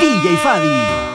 DJ Fadi.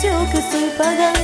precio que estoy pagando.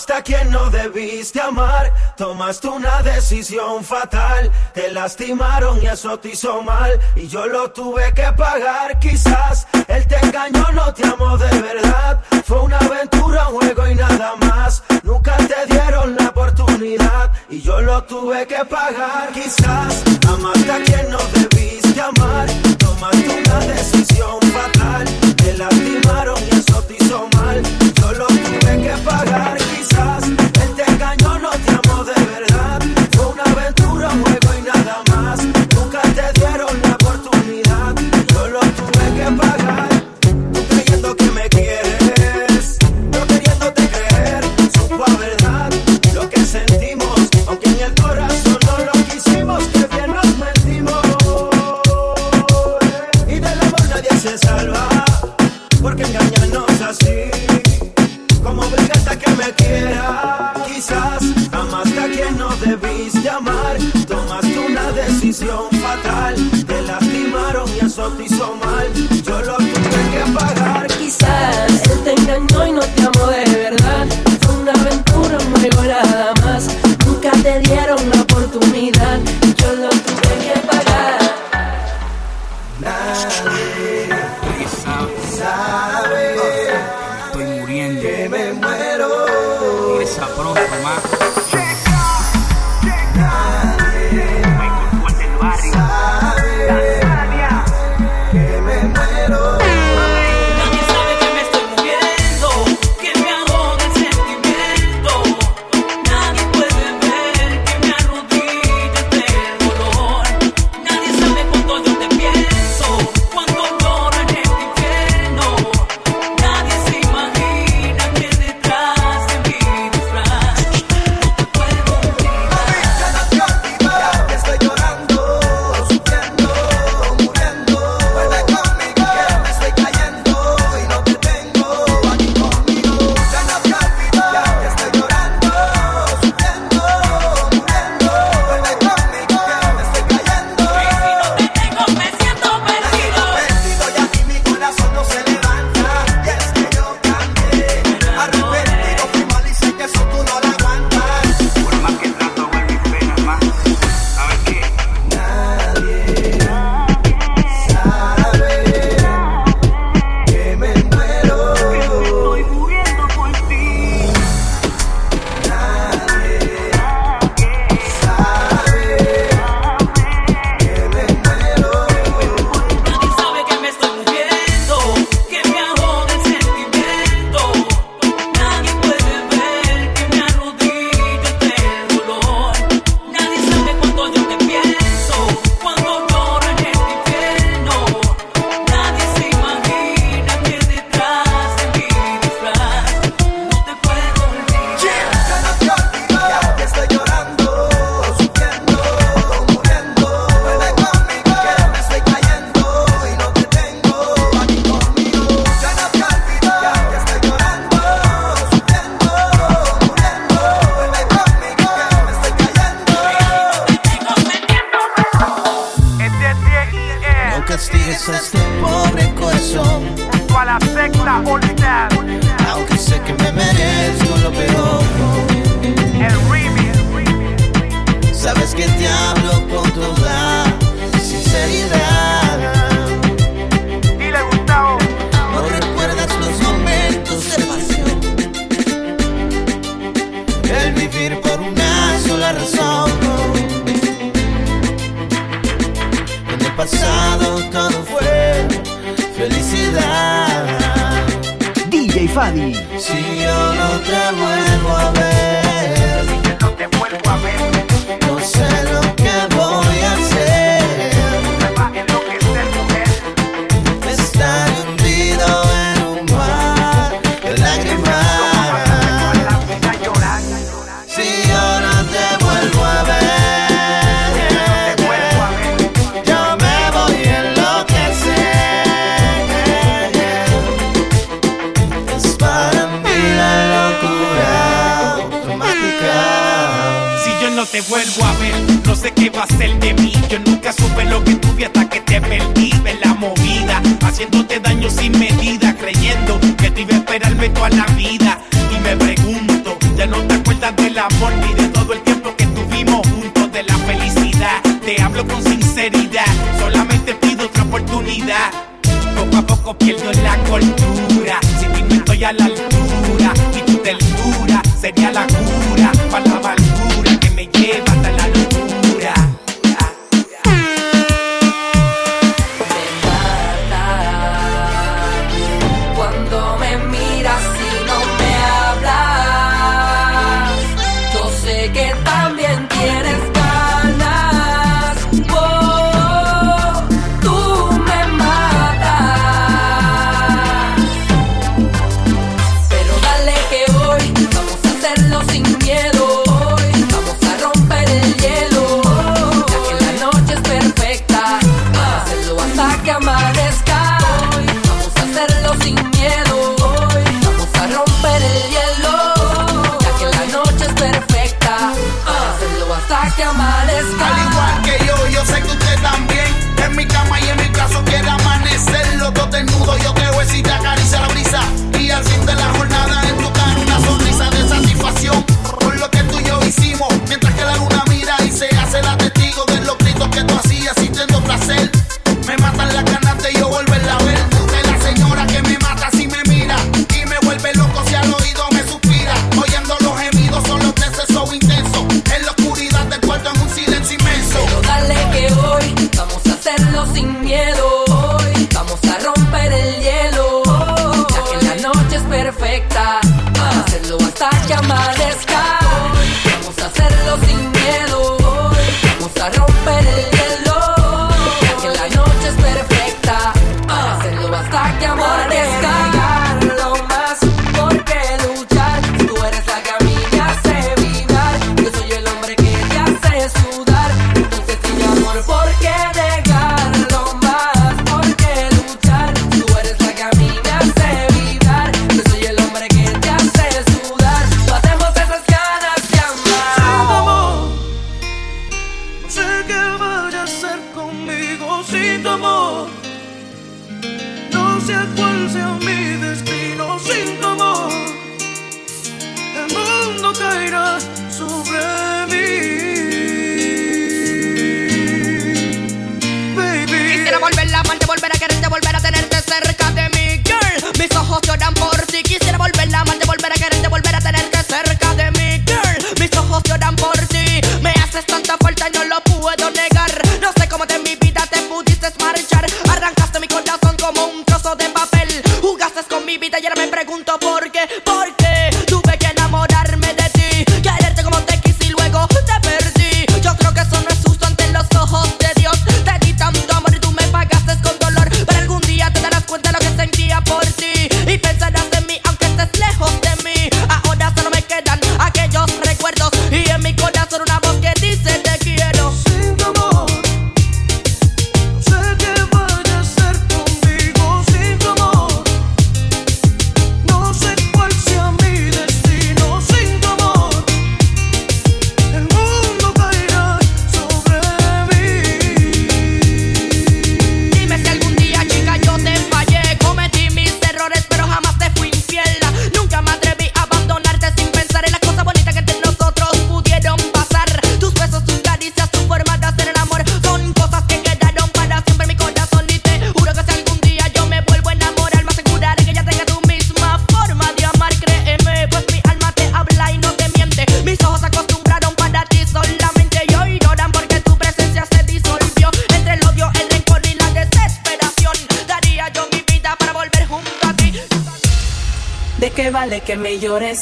Amaste a quien no debiste amar, tomaste una decisión fatal, te lastimaron y eso te hizo mal, y yo lo tuve que pagar quizás, él te engañó, no te amó de verdad, fue una aventura, un juego y nada más, nunca te dieron la oportunidad, y yo lo tuve que pagar quizás, amaste a quien no debiste amar, tomaste una decisión fatal, me lastimaron y eso te hizo mal. Solo tuve que pagar, quizás. Él te engañó, no te amó de verdad. Fue una aventura, un y nada más. Nunca te dieron la Si yo no te vuelvo a ver. sé qué va a ser de mí. Yo nunca supe lo que tuve hasta que te perdí de la movida, haciéndote daño sin medida, creyendo que te iba a esperarme toda la vida. Y me pregunto, ya no te acuerdas del amor ni de todo el tiempo que tuvimos juntos, de la felicidad. Te hablo con sinceridad, solamente pido otra oportunidad. Poco a poco pierdo la cordura. perfecta.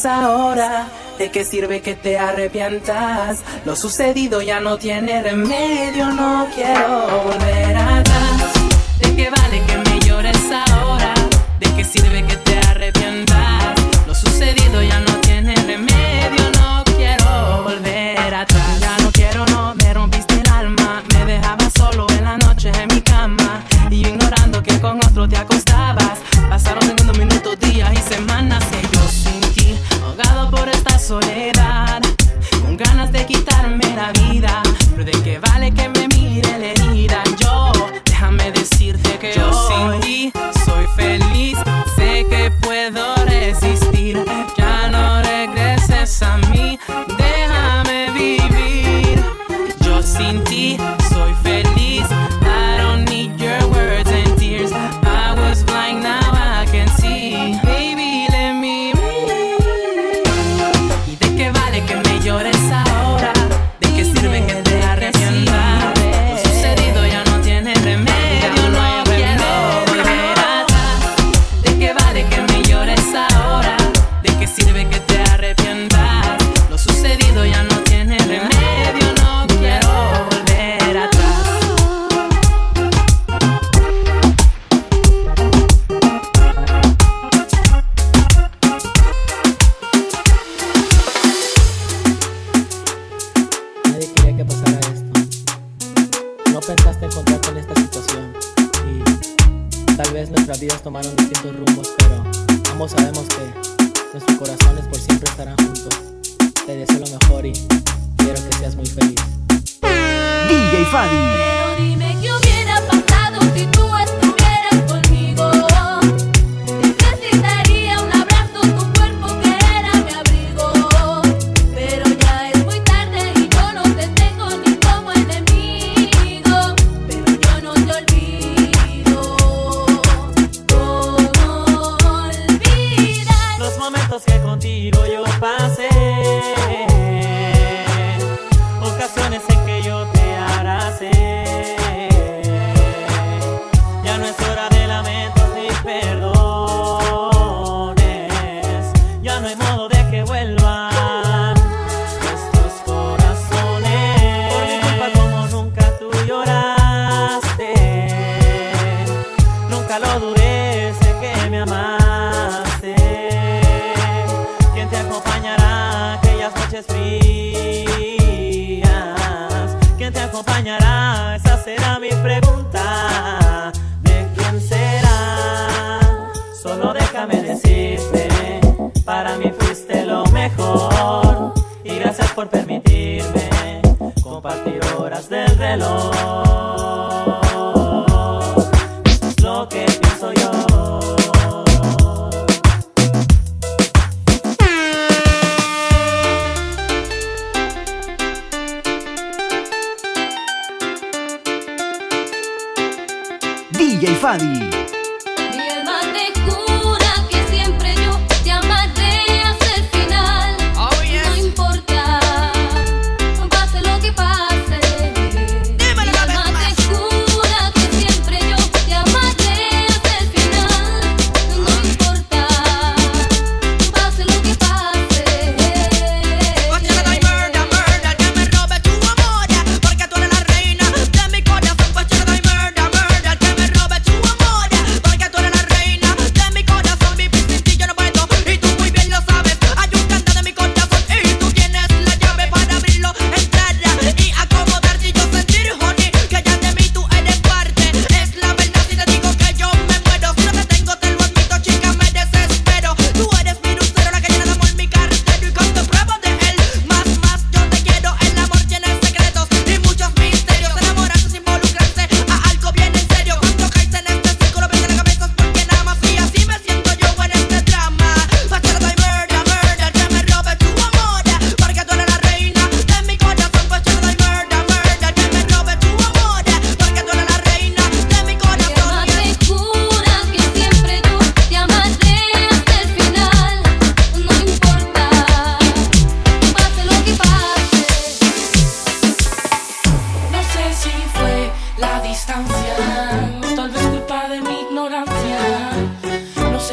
ahora. ¿De qué sirve que te arrepientas? Lo sucedido ya no tiene remedio, no quiero volver atrás. ¿De qué vale que me llores ahora? ¿De qué sirve que te arrepientas? Lo sucedido ya no tiene remedio, no quiero volver atrás. Ya no quiero, no, me rompiste el alma. Me dejabas solo en la noche en mi cama. Y ignorando que con otro te acostabas. Pasaron segundos, minutos, días y semanas. Y soledad, con ganas de quitarme la vida, pero de qué vale que me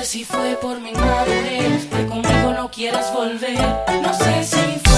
si fue por mi madre, que conmigo no quieras volver, no sé si fue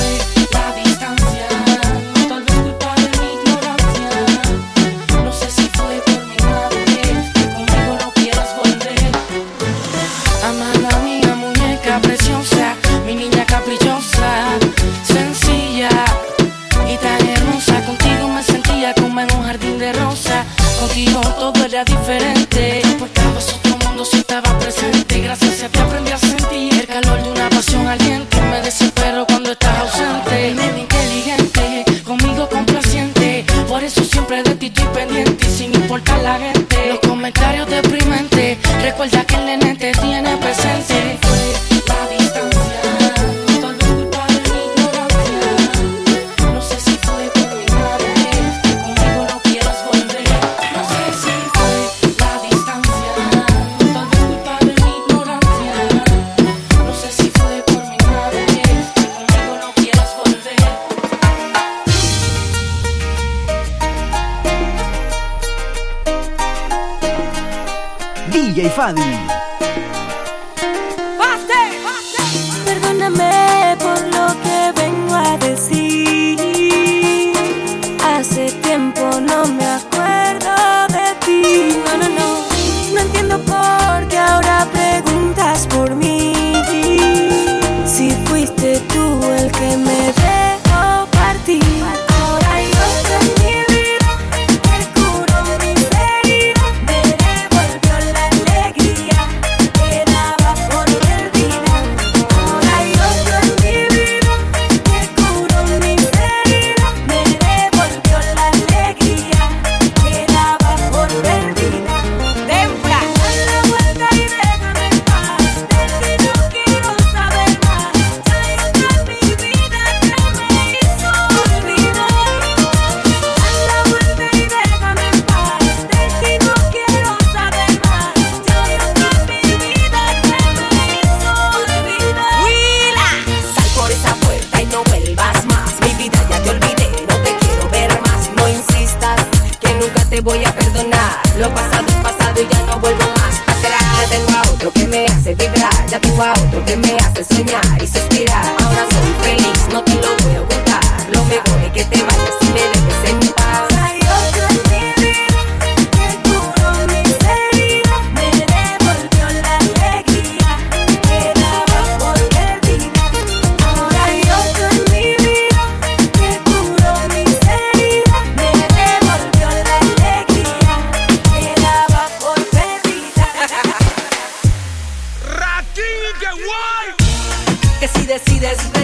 Que si decides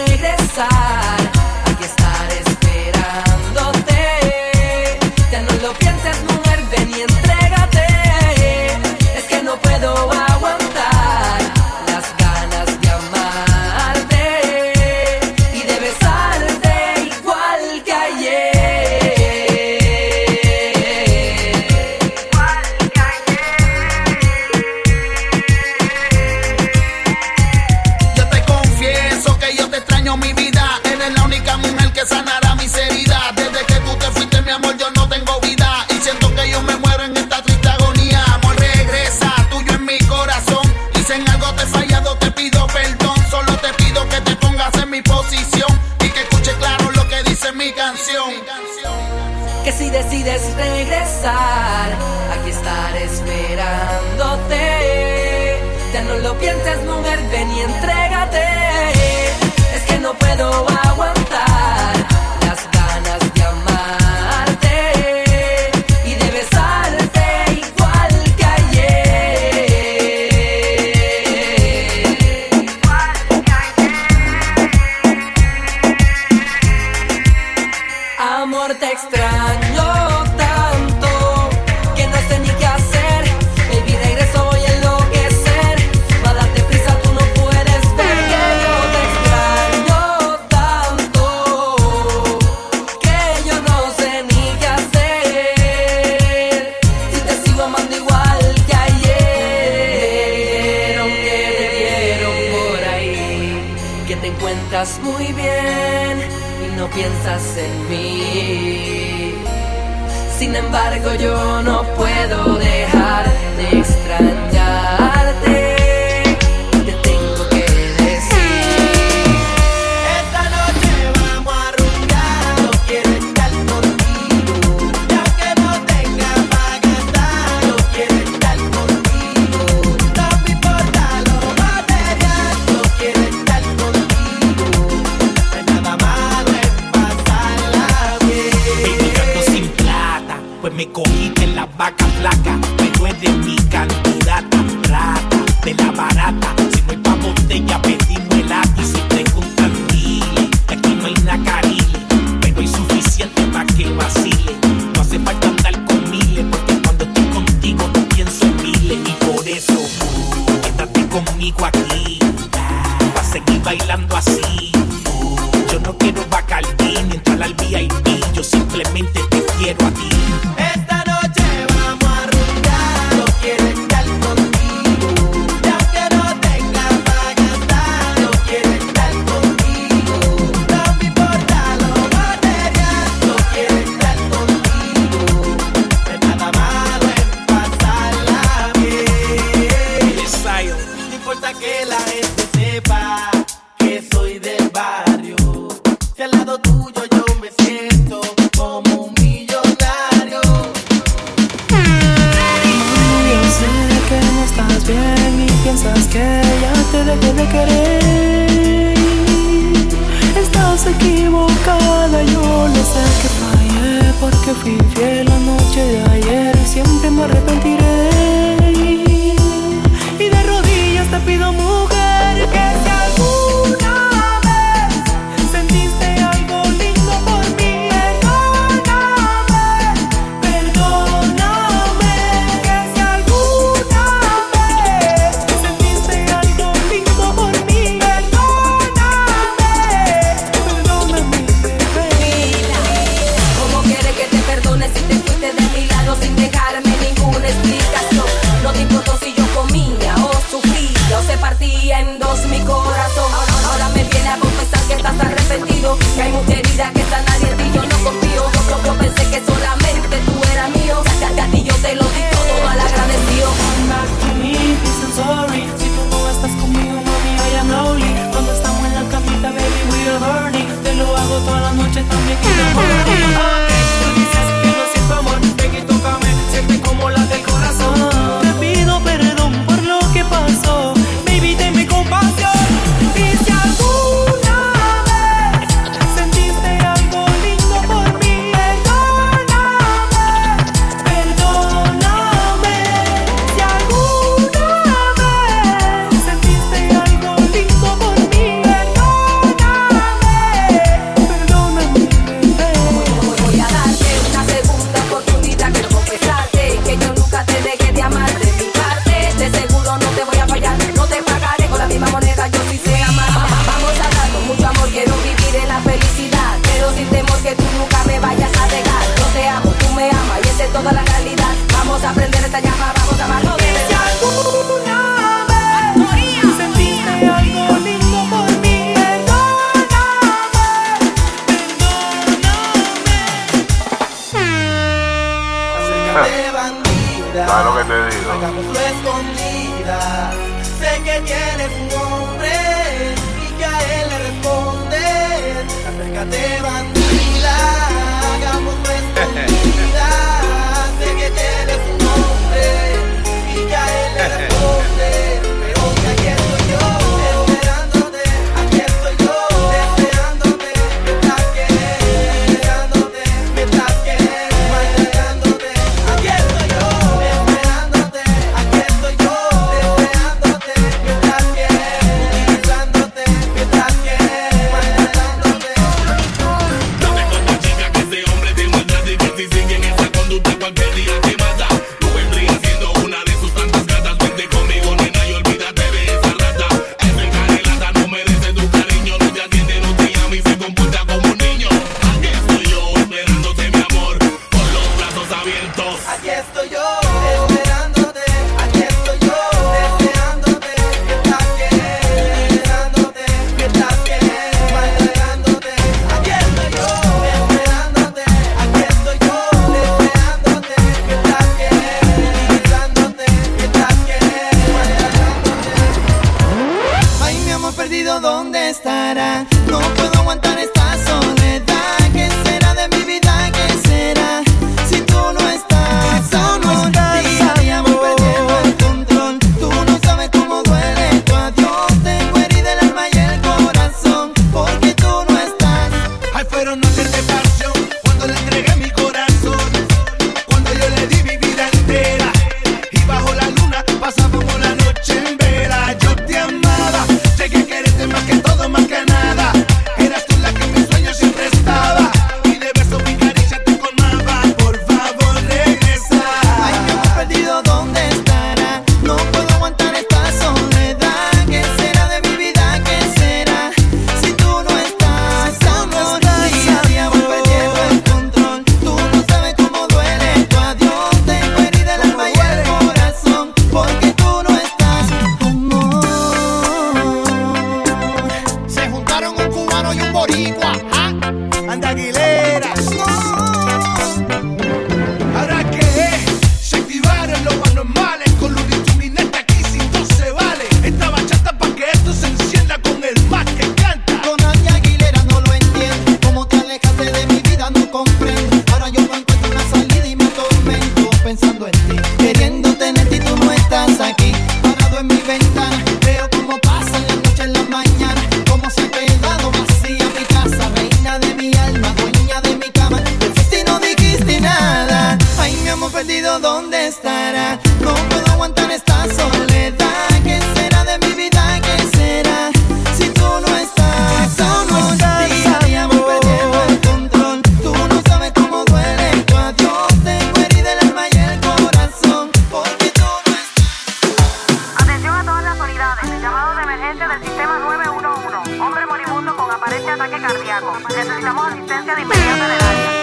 cardíaco. Necesitamos asistencia de inmediato en el área.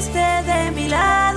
hiciste de milagro.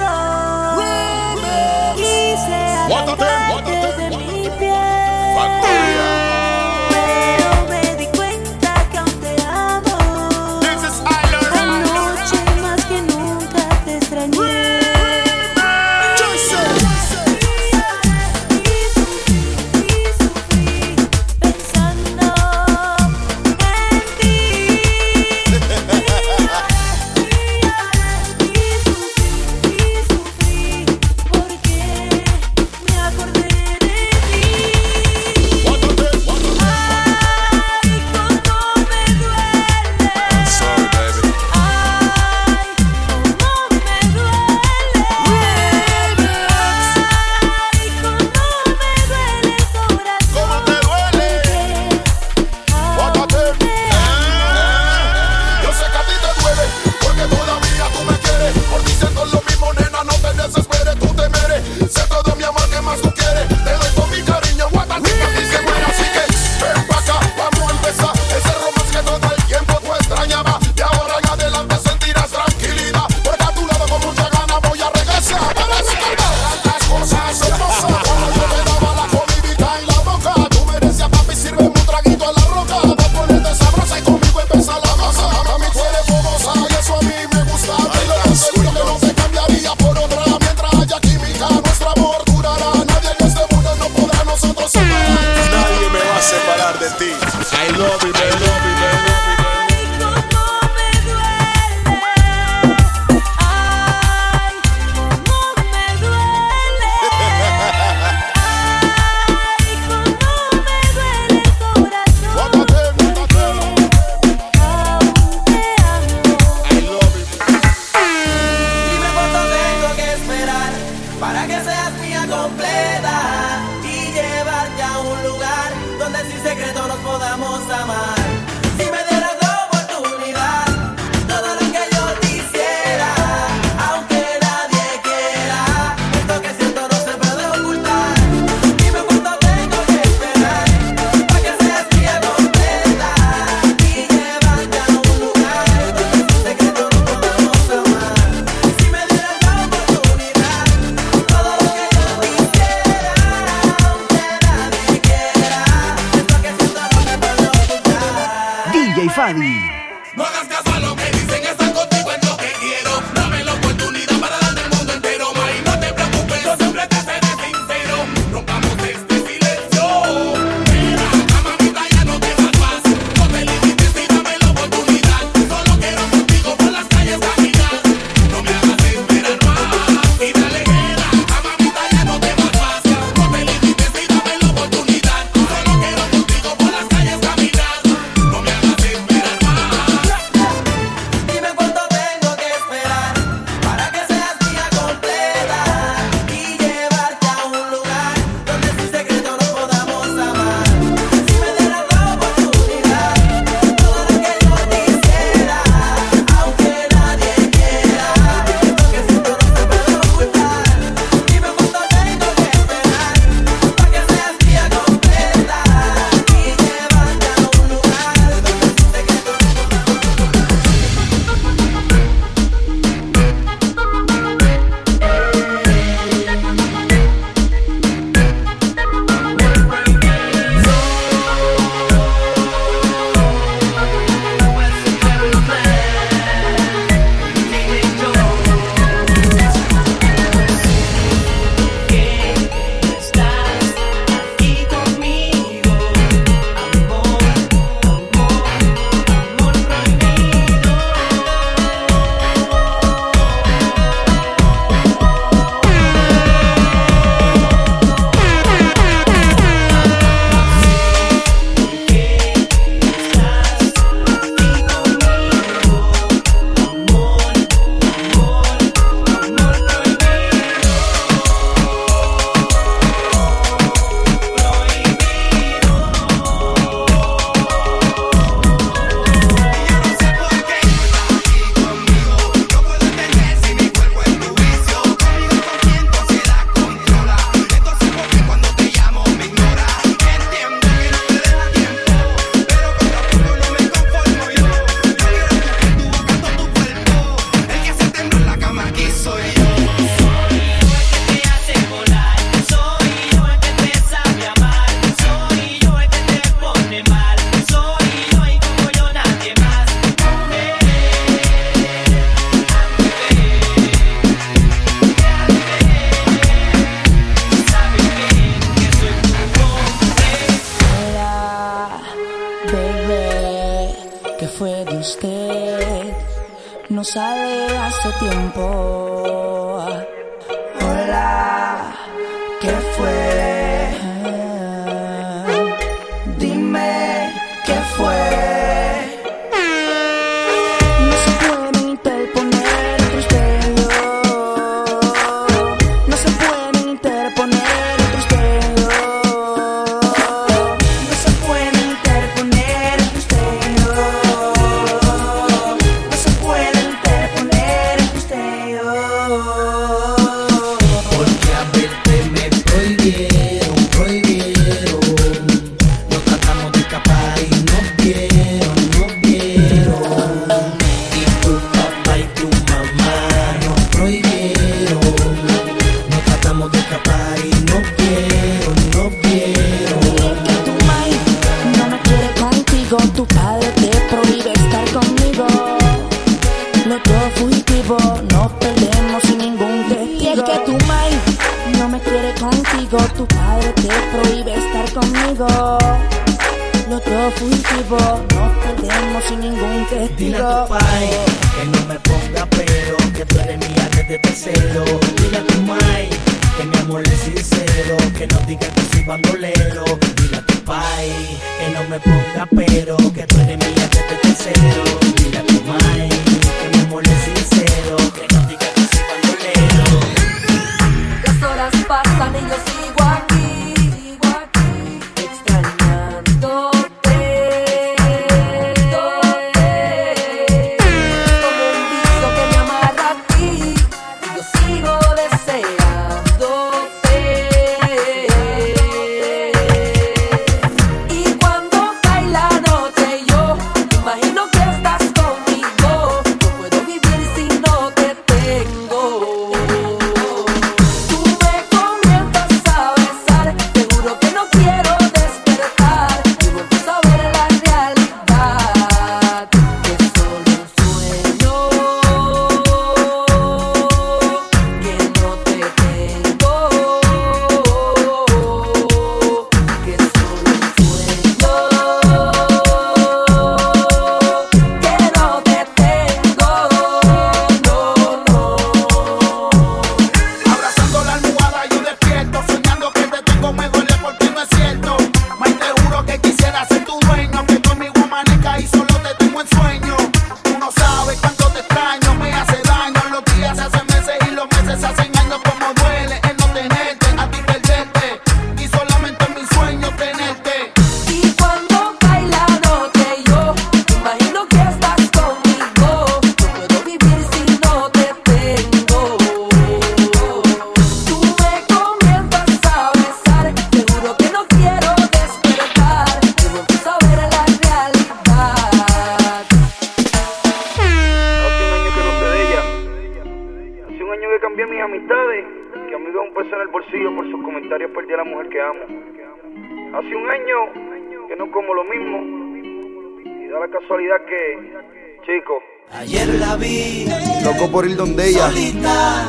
Ayer la vi. Loco por ir donde ella. Solita,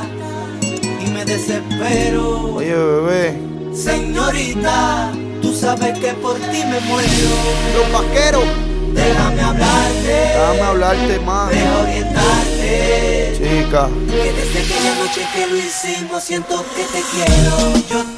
y me desespero. Oye, bebé. Señorita, tú sabes que por ti me muero. Los vaqueros. Déjame hablarte. Déjame hablarte más. Orientarte. Chica. Que desde aquella noche que lo hicimos siento que te quiero.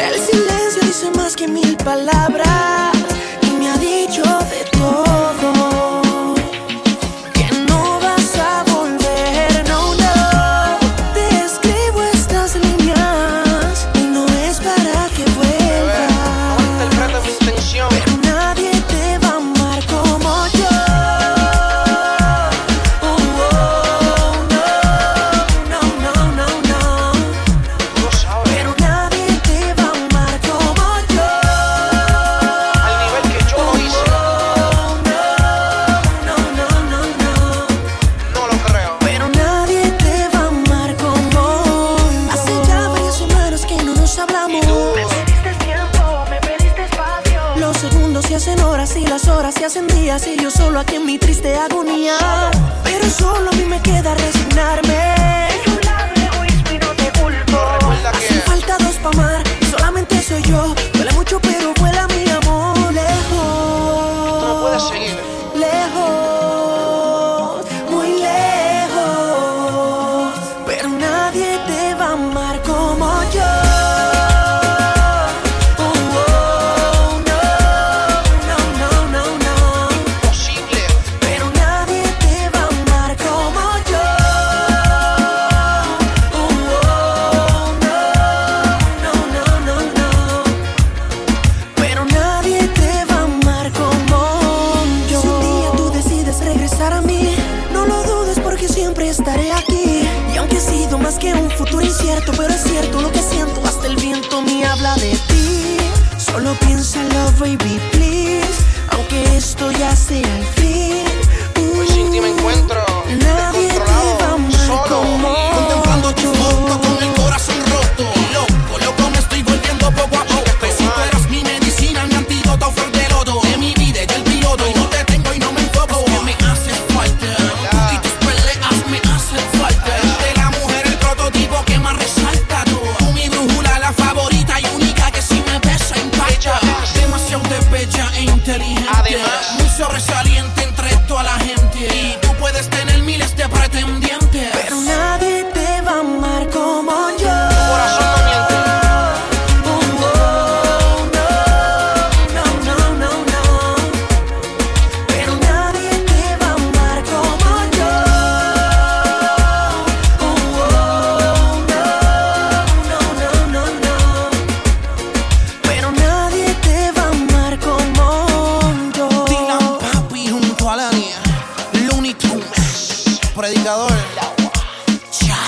El silencio dice más que mil palabras.